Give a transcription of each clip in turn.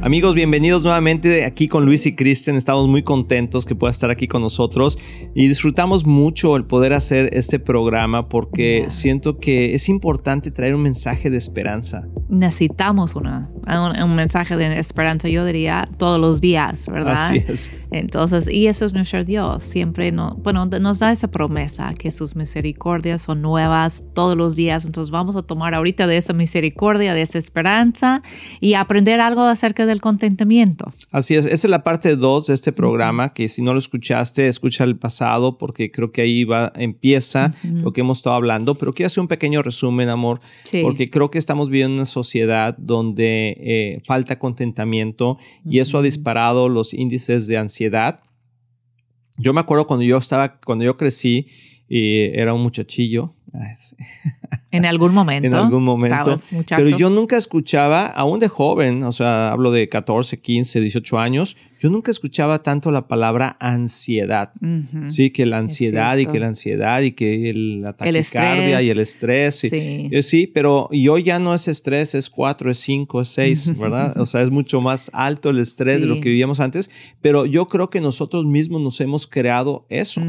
Amigos, bienvenidos nuevamente aquí con Luis y Kristen. Estamos muy contentos que pueda estar aquí con nosotros y disfrutamos mucho el poder hacer este programa porque siento que es importante traer un mensaje de esperanza. Necesitamos una, un, mensaje de esperanza, yo diría, todos los días, ¿verdad? Así es. Entonces, y eso es nuestro Dios. Siempre no, bueno, nos da esa promesa que sus misericordias son nuevas todos los días. Entonces, vamos a tomar ahorita de esa misericordia, de esa esperanza y aprender algo acerca del contentamiento. Así es, esa es la parte 2 de este programa, que si no lo escuchaste, escucha el pasado, porque creo que ahí va, empieza lo que hemos estado hablando, pero quiero hacer un pequeño resumen, amor, porque creo que estamos viviendo una sociedad donde eh, falta contentamiento y eso ha disparado los índices de ansiedad. Yo me acuerdo cuando yo estaba, cuando yo crecí, y era un muchachillo, en algún momento. en algún momento. Pero yo nunca escuchaba, aún de joven, o sea, hablo de 14, 15, 18 años, yo nunca escuchaba tanto la palabra ansiedad. Sí, que la ansiedad y que la ansiedad y que el, la taquicardia y el estrés. Sí. Eh, sí. pero y hoy ya no es estrés, es 4, es 5, es 6, ¿verdad? o sea, es mucho más alto el estrés de lo que vivíamos antes. Pero yo creo que nosotros mismos nos hemos creado eso.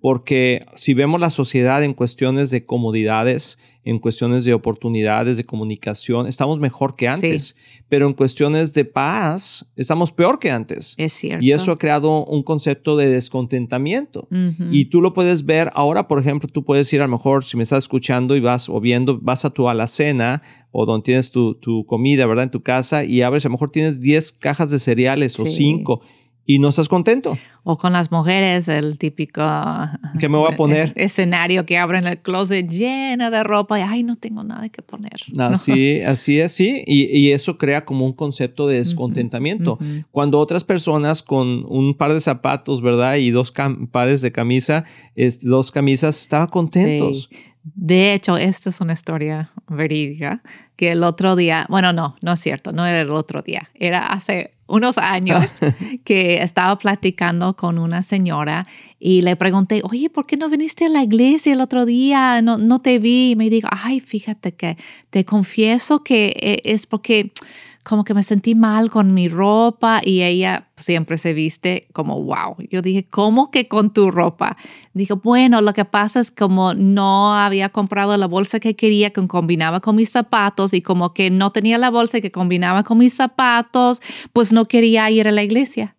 Porque si vemos la sociedad en cuestiones de comodidades, en cuestiones de oportunidades, de comunicación, estamos mejor que antes. Pero en cuestiones de paz, estamos peor que antes. Es cierto. Y eso ha creado un concepto de descontentamiento. Y tú lo puedes ver ahora, por ejemplo, tú puedes ir a lo mejor, si me estás escuchando y vas o viendo, vas a tu alacena o donde tienes tu, tu comida, ¿verdad? En tu casa y abres, a lo mejor tienes 10 cajas de cereales o 5 y no estás contento. O con las mujeres, el típico... ¿Qué me voy a poner? Escenario que abren el closet lleno de ropa y, ay, no tengo nada que poner. Así, así es, sí. Y, eso crea como un concepto de descontentamiento. Cuando otras personas con un par de zapatos, ¿verdad? Y dos pares de camisa, dos camisas, estaban contentos. De hecho, esta es una historia verídica que el otro día, bueno, no, no es cierto, no era el otro día, era hace unos años que estaba platicando con una señora y le pregunté, oye, ¿por qué no viniste a la iglesia el otro día? No, no te vi. Y me dijo, ay, fíjate que te confieso que eh, es porque como que me sentí mal con mi ropa y ella siempre se viste como wow. Yo dije, ¿cómo que con tu ropa? Dijo, bueno, lo que pasa es como no había comprado la bolsa que quería que combinaba con mis zapatos y como que no tenía la bolsa que combinaba con mis zapatos, pues no quería ir a la iglesia.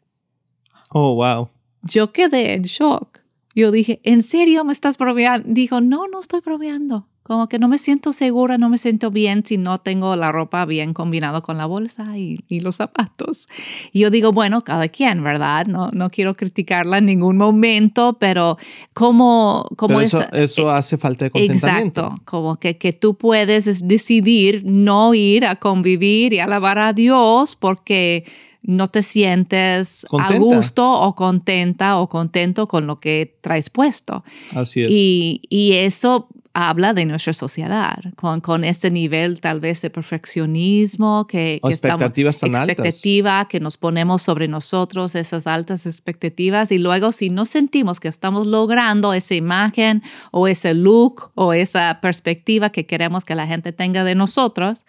Oh, wow. Yo quedé en shock. Yo dije, ¿en serio me estás bromeando? Dijo, no, no estoy bromeando. Como que no me siento segura, no me siento bien si no tengo la ropa bien combinado con la bolsa y, los zapatos. Y yo digo, bueno, cada quien, ¿verdad? No, no quiero criticarla en ningún momento, pero como, como eso, eso eh, hace falta de contentamiento. Exacto, como que, que tú puedes decidir no ir a convivir y alabar a Dios porque no te sientes a gusto o contenta o contento con lo que traes puesto. Así es. Y, y eso habla de nuestra sociedad, con, con este nivel tal vez de perfeccionismo que, que expectativas estamos, tan expectativa que nos ponemos sobre nosotros, esas altas expectativas y luego si no sentimos que estamos logrando esa imagen o ese look o esa perspectiva que queremos que la gente tenga de nosotros,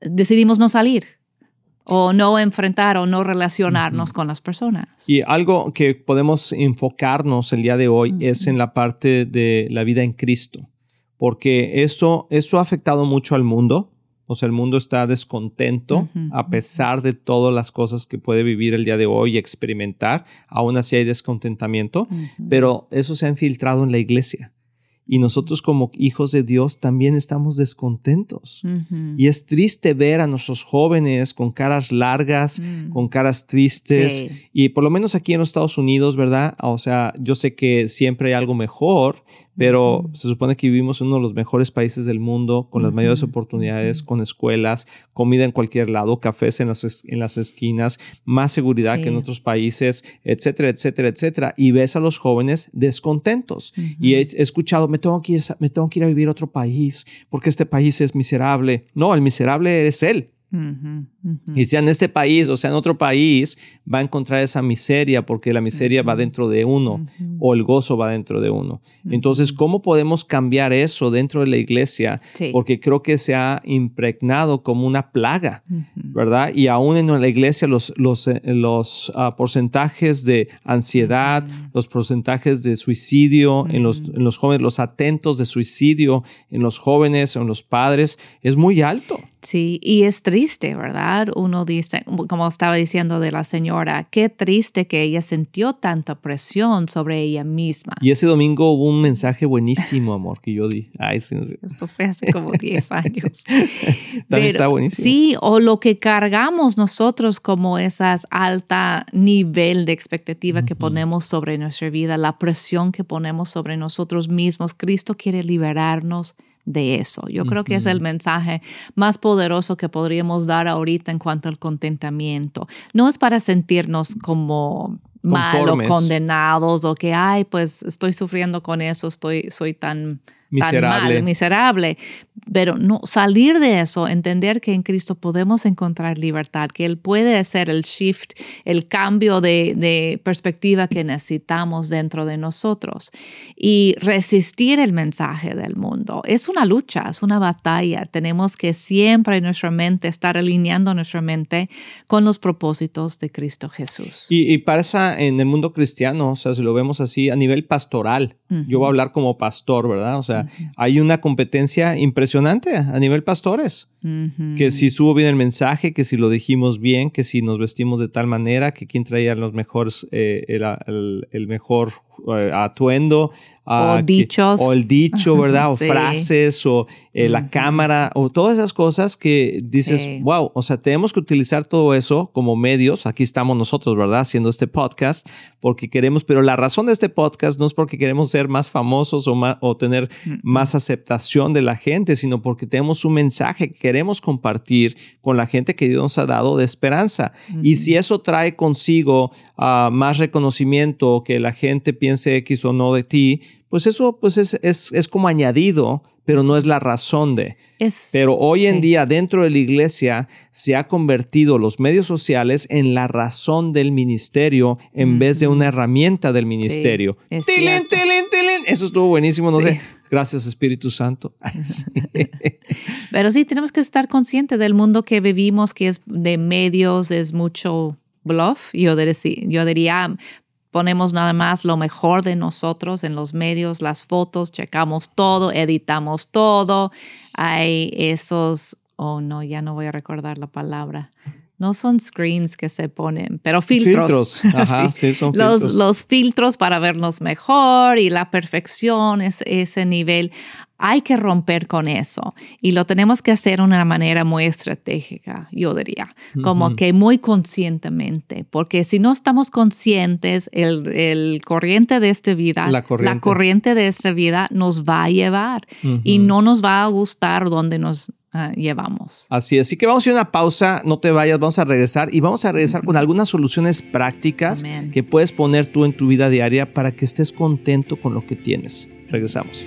decidimos no salir o no enfrentar o no relacionarnos con las personas. Y algo que podemos enfocarnos el día de hoy es en la parte de la vida en Cristo, porque eso, eso ha afectado mucho al mundo. O sea, el mundo está descontento a pesar de todas las cosas que puede vivir el día de hoy y experimentar. Aún así hay descontentamiento, pero eso se ha infiltrado en la iglesia y nosotros como hijos de Dios también estamos descontentos. Y es triste ver a nuestros jóvenes con caras largas, mm. con caras tristes. Y por lo menos aquí en los Estados Unidos, ¿verdad? O sea, yo sé que siempre hay algo mejor, pero se supone que vivimos en uno de los mejores países del mundo, con las mayores oportunidades, con escuelas, comida en cualquier lado, cafés en las, en las esquinas, más seguridad que en otros países, etcétera, etcétera, etcétera. Y ves a los jóvenes descontentos. Y he, escuchado, me tengo, que ir, me tengo que ir a vivir a otro país porque este país es miserable. No, el miserable es él. Y sea en este país o sea en otro país, va a encontrar esa miseria porque la miseria va dentro de uno o el gozo va dentro de uno. Entonces, ¿cómo podemos cambiar eso dentro de la iglesia? Porque creo que se ha impregnado como una plaga, ¿verdad? Y aún en la iglesia los, los, eh, los ah, porcentajes de ansiedad, los porcentajes de suicidio en, los, en los jóvenes, los atentos de suicidio en los jóvenes o en los padres, es muy alto. Sí, y es triste, ¿verdad? Uno dice, como estaba diciendo de la señora, qué triste que ella sintió tanta presión sobre ella misma. Y ese domingo hubo un mensaje buenísimo, amor, que yo di. Ay, sí, Esto fue hace como 10 años. También está buenísimo. Sí, o lo que cargamos nosotros como esas alta nivel de expectativa que ponemos sobre nuestra vida, la presión que ponemos sobre nosotros mismos. Cristo quiere liberarnos de eso. Yo creo que es el mensaje más poderoso que podríamos dar ahorita en cuanto al contentamiento. No es para sentirnos como mal o condenados o que, ay, pues estoy sufriendo con eso, estoy, soy tan miserable. miserable. Pero no, salir de eso, entender que en Cristo podemos encontrar libertad, que Él puede hacer el shift, el cambio de, de perspectiva que necesitamos dentro de nosotros y resistir el mensaje del mundo. Es una lucha, es una batalla. Tenemos que siempre en nuestra mente estar alineando nuestra mente con los propósitos de Cristo Jesús. Y, y pasa en el mundo cristiano, o sea, si lo vemos así, a nivel pastoral. Yo voy a hablar como pastor, ¿verdad? O sea, hay una competencia impresionante a nivel pastores. Que si subo bien el mensaje, que si lo dijimos bien, que si nos vestimos de tal manera, que quién traía los mejores, eh, el, mejor eh, atuendo. o dichos. o el dicho, ¿verdad? O frases, o eh, la cámara, o todas esas cosas que dices, wow, o sea, tenemos que utilizar todo eso como medios. Aquí estamos nosotros, ¿verdad? Haciendo este podcast porque queremos, pero la razón de este podcast no es porque queremos ser más famosos o, más, o tener más aceptación de la gente, sino porque tenemos un mensaje que queremos compartir con la gente que Dios nos ha dado de esperanza. Y si eso trae consigo ah, más reconocimiento, que la gente piense X o no de ti, pues eso pues es, es, como añadido, pero no es la razón de. pero hoy en día dentro de la iglesia se ha convertido los medios sociales en la razón del ministerio en vez de una herramienta del ministerio. Eso estuvo buenísimo, no sé. Gracias Espíritu Santo. Pero sí, tenemos que estar conscientes del mundo que vivimos, que es de medios, es mucho bluff. Yo diría, yo diría ponemos nada más lo mejor de nosotros en los medios, las fotos, checamos todo, editamos todo. Hay esos, oh no, ya no voy a recordar la palabra no son screens que se ponen, pero filtros. Filtros, ajá, sí, son los, filtros. Los filtros para vernos mejor y la perfección, es, ese nivel. Hay que romper con eso y lo tenemos que hacer de una manera muy estratégica, yo diría, como que muy conscientemente, porque si no estamos conscientes, el, el corriente de esta vida, la corriente. de esta vida nos va a llevar y no nos va a gustar donde nos Ah, llevamos. Así es. Así que vamos a ir a una pausa, no te vayas, vamos a regresar y vamos a regresar con algunas soluciones prácticas que puedes poner tú en tu vida diaria para que estés contento con lo que tienes. Regresamos.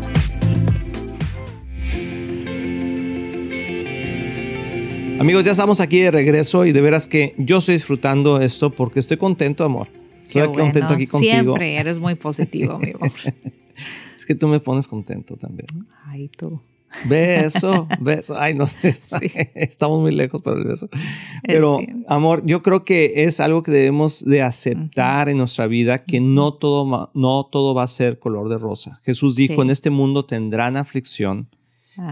Amigos, ya estamos aquí de regreso y de veras que yo estoy disfrutando esto porque estoy contento, amor. Estoy contento aquí contigo. Siempre eres muy positivo, amigo. es que tú me pones contento también. Ay, tú. Beso, beso. Ay, no sé. Estamos muy lejos para el beso. Pero, amor, yo creo que es algo que debemos de aceptar en nuestra vida, que no todo, no todo va a ser color de rosa. Jesús dijo, en este mundo tendrán aflicción,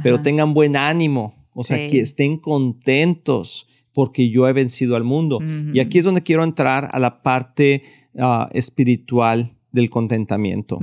pero tengan buen ánimo. O sea, que estén contentos porque yo he vencido al mundo. Y aquí es donde quiero entrar a la parte ah, espiritual del contentamiento.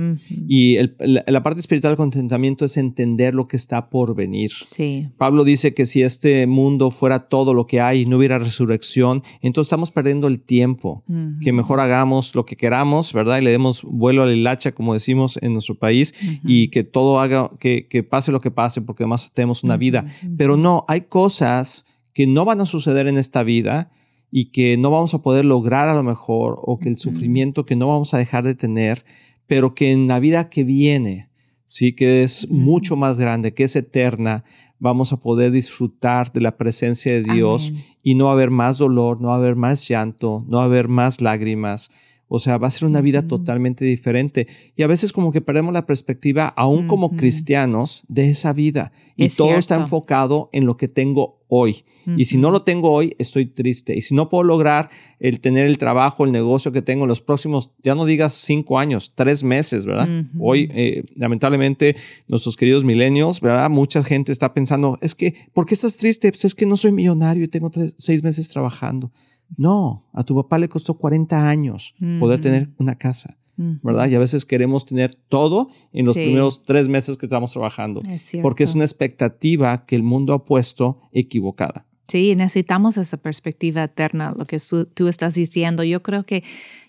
Y la, parte espiritual del contentamiento es entender lo que está por venir. Sí. Pablo dice que si este mundo fuera todo lo que hay y no hubiera resurrección, entonces estamos perdiendo el tiempo. Que mejor hagamos lo que queramos, ¿verdad? Y le demos vuelo a la hilacha, como decimos en nuestro país, y que todo haga, que, que, pase lo que pase, porque además tenemos una vida. Pero no, hay cosas que no van a suceder en esta vida y que no vamos a poder lograr a lo mejor o que el sufrimiento que no vamos a dejar de tener, pero que en la vida que viene, sí que es mucho más grande, que es eterna, vamos a poder disfrutar de la presencia de Dios y no va a haber más dolor, no va a haber más llanto, no va a haber más lágrimas. O sea, va a ser una vida totalmente diferente. Y a veces como que perdemos la perspectiva, aún como cristianos, de esa vida. Y todo está enfocado en lo que tengo hoy. Y si no lo tengo hoy, estoy triste. Y si no puedo lograr el tener el trabajo, el negocio que tengo en los próximos, ya no digas cinco años, tres meses, ¿verdad? Hoy, eh, lamentablemente, nuestros queridos milenios, ¿verdad? Mucha gente está pensando, es que, ¿por qué estás triste? Pues es que no soy millonario y tengo seis meses trabajando. No, a tu papá le costó 40 años poder tener una casa. ¿verdad? Y a veces queremos tener todo en los primeros tres meses que estamos trabajando, porque es una expectativa que el mundo ha puesto equivocada. Sí, necesitamos esa perspectiva eterna, lo que tú estás diciendo. Yo creo que,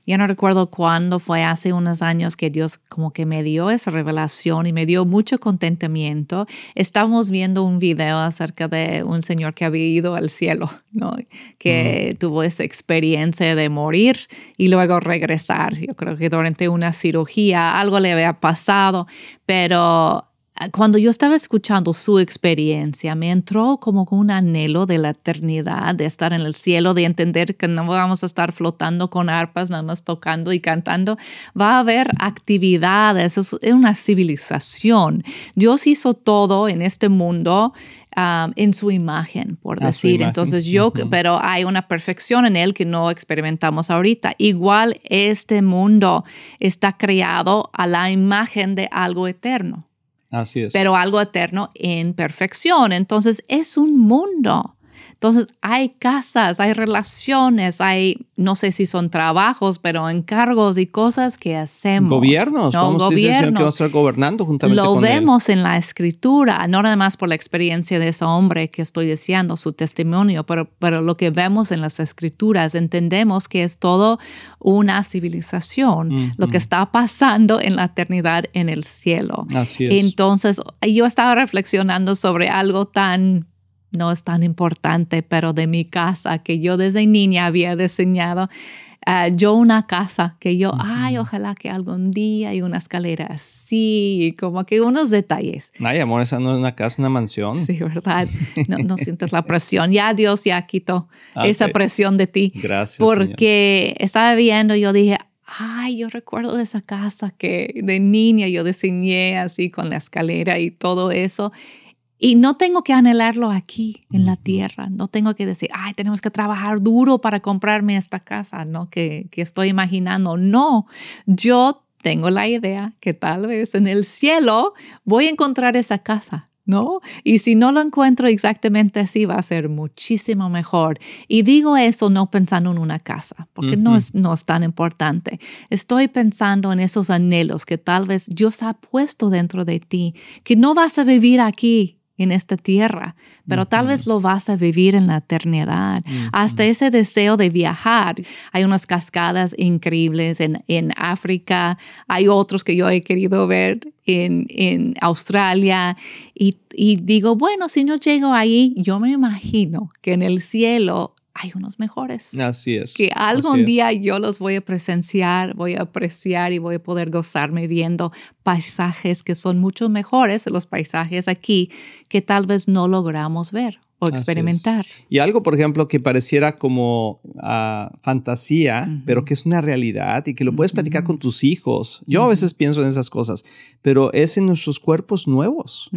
ya no recuerdo cuándo fue, hace unos años que Dios como que me dio esa revelación y me dio mucho contentamiento. Estábamos viendo un video acerca de un señor que había ido al cielo, ¿no? Que tuvo esa experiencia de morir y luego regresar. Yo creo que durante una cirugía algo le había pasado, pero cuando yo estaba escuchando su experiencia, me entró como un anhelo de la eternidad, de estar en el cielo, de entender que no vamos a estar flotando con arpas, nada más tocando y cantando. Va a haber actividades, es una civilización. Dios hizo todo en este mundo um, en su imagen, por decir. Entonces yo, pero hay una perfección en él que no experimentamos ahorita. Igual este mundo está creado a la imagen de algo eterno. Así es. Pero algo eterno en perfección. Entonces es un mundo entonces, hay casas, hay relaciones, hay, no sé si son trabajos, pero encargos y cosas que hacemos. Gobiernos, ¿no? Gobiernos. que va a estar gobernando juntamente Lo vemos en la escritura, no nada más por la experiencia de ese hombre que estoy diciendo, su testimonio, pero, pero lo que vemos en las escrituras, entendemos que es todo una civilización, lo que está pasando en la eternidad en el cielo. Así es. Entonces, yo estaba reflexionando sobre algo tan no es tan importante, pero de mi casa que yo desde niña había diseñado, Ah, yo una casa que yo, ay, ojalá que algún día hay una escalera así, como que unos detalles. Ay, amor, esa no es una casa, una mansión. Sí, ¿verdad? No, no sientes la presión. Ya Dios ya quitó esa presión de ti. Gracias. Porque estaba viendo, yo dije, ay, yo recuerdo esa casa que de niña yo diseñé así con la escalera y todo eso. Y no tengo que anhelarlo aquí en la tierra, no tengo que decir, ay, tenemos que trabajar duro para comprarme esta casa, ¿no? Que, que estoy imaginando. No, yo tengo la idea que tal vez en el cielo voy a encontrar esa casa. ¿no? Y si no lo encuentro exactamente así, va a ser muchísimo mejor. Y digo eso no pensando en una casa, porque no, es, no es tan importante. Estoy pensando en esos anhelos que tal vez Dios ha puesto dentro de ti, que no vas a vivir aquí en esta tierra, pero tal vez lo vas a vivir en la eternidad. Hasta ese deseo de viajar. Hay unas cascadas increíbles en, en África, hay otros que yo he querido ver en, en Australia y, y digo, bueno, si no llego ahí, yo me imagino que en el cielo hay unos mejores. Así es. Que algún día yo los voy a presenciar, voy a apreciar y voy a poder gozarme viendo paisajes que son mucho mejores de los paisajes aquí que tal vez no logramos ver o experimentar. Y algo, por ejemplo, que pareciera como ah, fantasía, pero que es una realidad y que lo puedes platicar con tus hijos. Yo a veces pienso en esas cosas, pero es en nuestros cuerpos nuevos.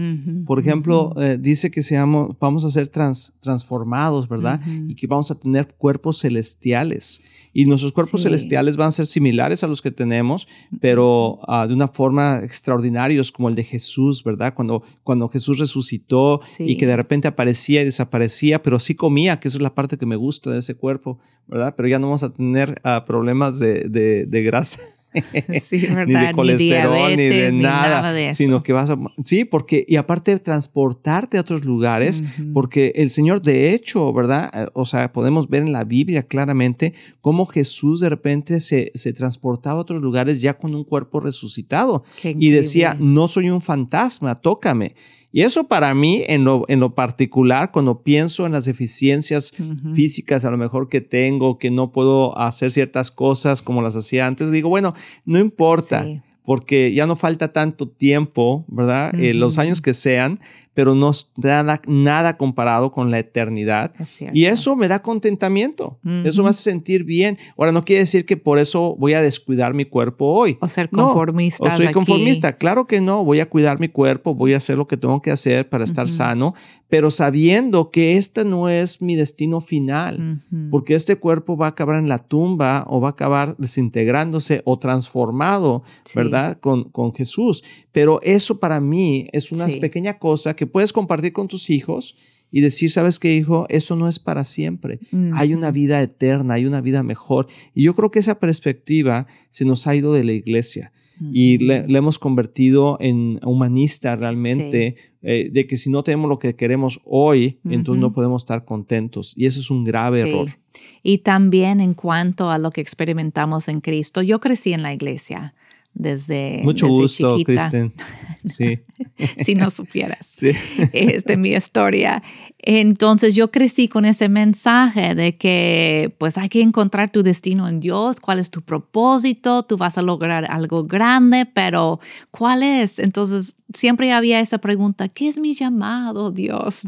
Por ejemplo, eh, dice que seamos, vamos a ser transformados, ¿verdad? Y que vamos a tener cuerpos celestiales. Y nuestros cuerpos celestiales van a ser similares a los que tenemos, pero ah, de una forma extraordinaria, como el de Jesús, ¿verdad? Cuando, cuando Jesús resucitó y que de repente aparecía y desaparecía, pero sí comía, que eso es la parte que me gusta de ese cuerpo, ¿verdad? Pero ya no vamos a tener ah, problemas de, de grasa. ni de colesterol, ni, de nada, sino que vas a, sí, porque, y aparte transportarte a otros lugares, porque el Señor, de hecho, ¿verdad? Eh, o sea, podemos ver en la Biblia claramente cómo Jesús de repente se, se transportaba a otros lugares ya con un cuerpo resucitado y decía, no soy un fantasma, tócame. Y eso para mí, en lo, en lo particular, cuando pienso en las deficiencias físicas a lo mejor que tengo, que no puedo hacer ciertas cosas como las hacía antes, digo, bueno, no importa. Porque ya no falta tanto tiempo, ¿verdad? Eh, los años que sean, pero no es nada, nada comparado con la eternidad. y eso me da contentamiento, eso me hace sentir bien. Ahora, no quiere decir que por eso voy a descuidar mi cuerpo hoy. O ser conformista. o soy conformista, claro que no, voy a cuidar mi cuerpo, voy a hacer lo que tengo que hacer para estar sano, pero sabiendo que este no es mi destino final, porque este cuerpo va a acabar en la tumba o va a acabar desintegrándose o transformado, ¿verdad? Con, con Jesús. Pero eso para mí es una pequeña cosa que puedes compartir con tus hijos y decir, sabes qué, hijo, eso no es para siempre. Hay una vida eterna, hay una vida mejor. Y yo creo que esa perspectiva se nos ha ido de la iglesia y le, hemos convertido en humanista realmente, eh, de que si no tenemos lo que queremos hoy, entonces no podemos estar contentos. Y eso es un grave error. Y también en cuanto a lo que experimentamos en Cristo, yo crecí en la iglesia desde Mucho gusto, Kristen. Sí. si no supieras. Sí. Es de mi historia. Entonces yo crecí con ese mensaje de que pues hay que encontrar tu destino en Dios, cuál es tu propósito, tú vas a lograr algo grande, pero ¿cuál es? Entonces siempre había esa pregunta, ¿qué es mi llamado, Dios?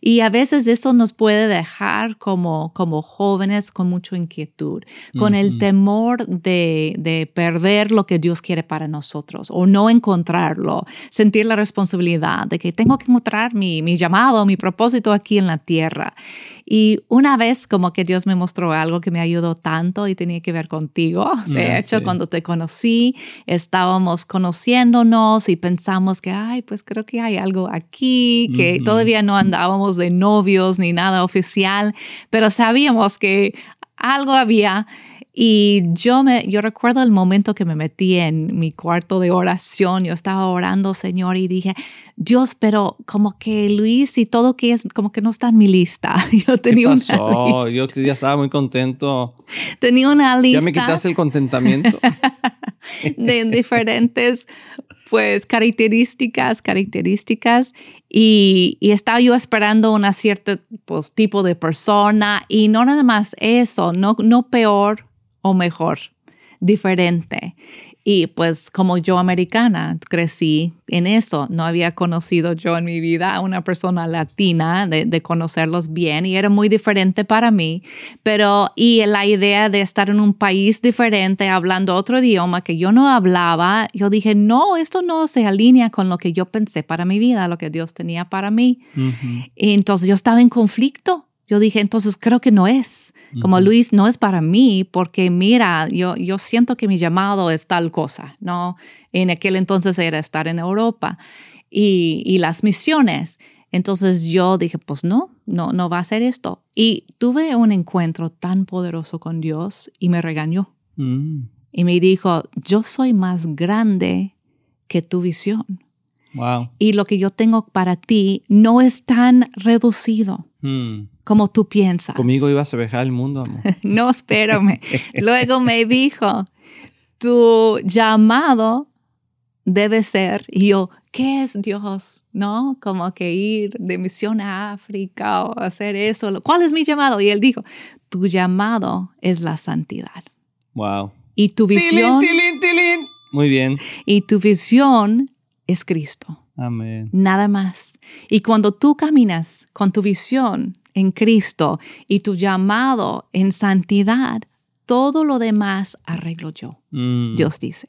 Y a veces eso nos puede dejar como, como jóvenes con mucha inquietud, con el temor de, de perder lo que Dios quiere para nosotros o no encontrarlo, sentir la responsabilidad de que tengo que encontrar mi, mi llamado, mi propósito aquí en la tierra. Y una vez como que Dios me mostró algo que me ayudó tanto y tenía que ver contigo. De hecho, cuando te conocí, estábamos conociéndonos y pensamos que, ay, pues creo que hay algo aquí, que todavía no andábamos de novios ni nada oficial, pero sabíamos que algo había y yo, me, yo recuerdo el momento que me metí en mi cuarto de oración, yo estaba orando, Señor, y dije, Dios, pero como que Luis y todo que es, como que no está en mi lista. Yo tenía ¿Qué pasó? Yo ya estaba muy contento. Tenía una lista. Ya me quitaste el contentamiento. de diferentes pues características, características y, y, estaba yo esperando una cierto pues, tipo de persona y no nada más eso, no, no peor o mejor, diferente. Y pues como yo americana, crecí en eso. No había conocido yo en mi vida a una persona latina, de, conocerlos bien, y era muy diferente para mí. Pero, y la idea de estar en un país diferente, hablando otro idioma que yo no hablaba, yo dije, no, esto no se alinea con lo que yo pensé para mi vida, lo que Dios tenía para mí. y entonces yo estaba en conflicto yo dije, entonces creo que no es. Como Luis, no es para mí, porque mira, yo, yo siento que mi llamado es tal cosa, ¿no? En aquel entonces era estar en Europa y, y las misiones. Entonces yo dije, pues no, no, no va a ser esto. Y tuve un encuentro tan poderoso con Dios y me regañó. Mm. Y me dijo, yo soy más grande que tu visión. Wow. Y lo que yo tengo para ti no es tan reducido. Mm como tú piensas. Conmigo ibas a viajar el mundo, amor. no, espérame. Luego me dijo, tu llamado debe ser, y yo, ¿qué es Dios? ¿No? Como que ir de misión a África o hacer eso. ¿Cuál es mi llamado? Y él dijo, tu llamado es la santidad. Wow. Y tu visión... Muy bien. Y tu visión es Cristo. Amén. Nada más. Y cuando tú caminas con tu visión en Cristo y tu llamado en santidad, todo lo demás arreglo yo, mm. Dios dice.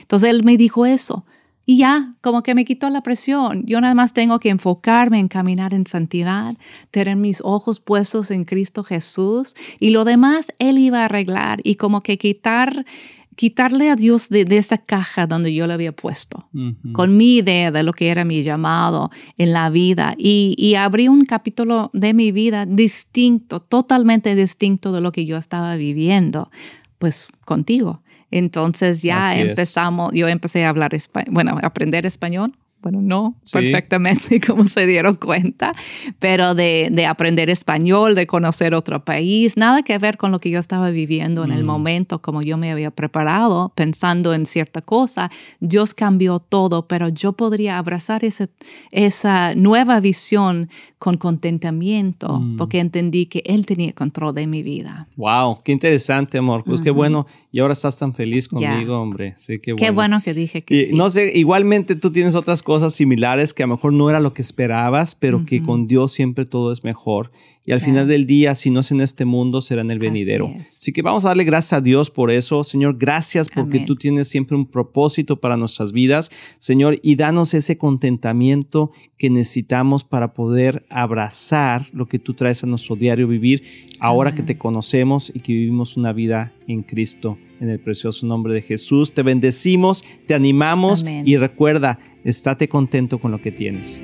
Entonces Él me dijo eso y ya, como que me quitó la presión. Yo nada más tengo que enfocarme en caminar en santidad, tener mis ojos puestos en Cristo Jesús y lo demás Él iba a arreglar y como que quitar quitarle a Dios de, esa caja donde yo le había puesto, con mi idea de lo que era mi llamado en la vida. Y, y, abrí un capítulo de mi vida distinto, totalmente distinto de lo que yo estaba viviendo, pues contigo. Entonces ya empezamos, yo empecé a hablar, bueno, a aprender español bueno, no perfectamente como se dieron cuenta, pero de, de, aprender español, de conocer otro país, nada que ver con lo que yo estaba viviendo en el mm. momento, como yo me había preparado, pensando en cierta cosa. Dios cambió todo, pero yo podría abrazar ese, esa nueva visión con contentamiento, mm. porque entendí que Él tenía control de mi vida. Wow, qué interesante, amor. Pues qué bueno. Y ahora estás tan feliz conmigo, hombre. Sí, qué bueno. Qué bueno que dije que sí. No sé, igualmente tú tienes otras cosas cosas similares que a lo mejor no era lo que esperabas, pero que con Dios siempre todo es mejor. Y al final del día, si no es en este mundo, será en el venidero. Así, que vamos a darle gracias a Dios por eso. Señor, gracias porque tú tienes siempre un propósito para nuestras vidas. Señor, y danos ese contentamiento que necesitamos para poder abrazar lo que tú traes a nuestro diario vivir ahora que te conocemos y que vivimos una vida en Cristo. En el precioso nombre de Jesús, te bendecimos, te animamos y recuerda, estate contento con lo que tienes.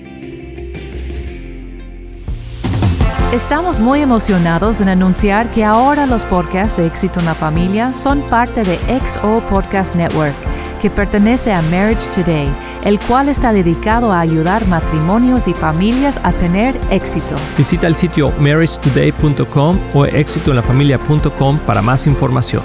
Estamos muy emocionados en anunciar que ahora los podcasts de Éxito en la Familia son parte de XO Podcast Network, que pertenece a Marriage Today, el cual está dedicado a ayudar matrimonios y familias a tener éxito. Visita el sitio marriagetoday.com o éxitoenlafamilia.com para más información.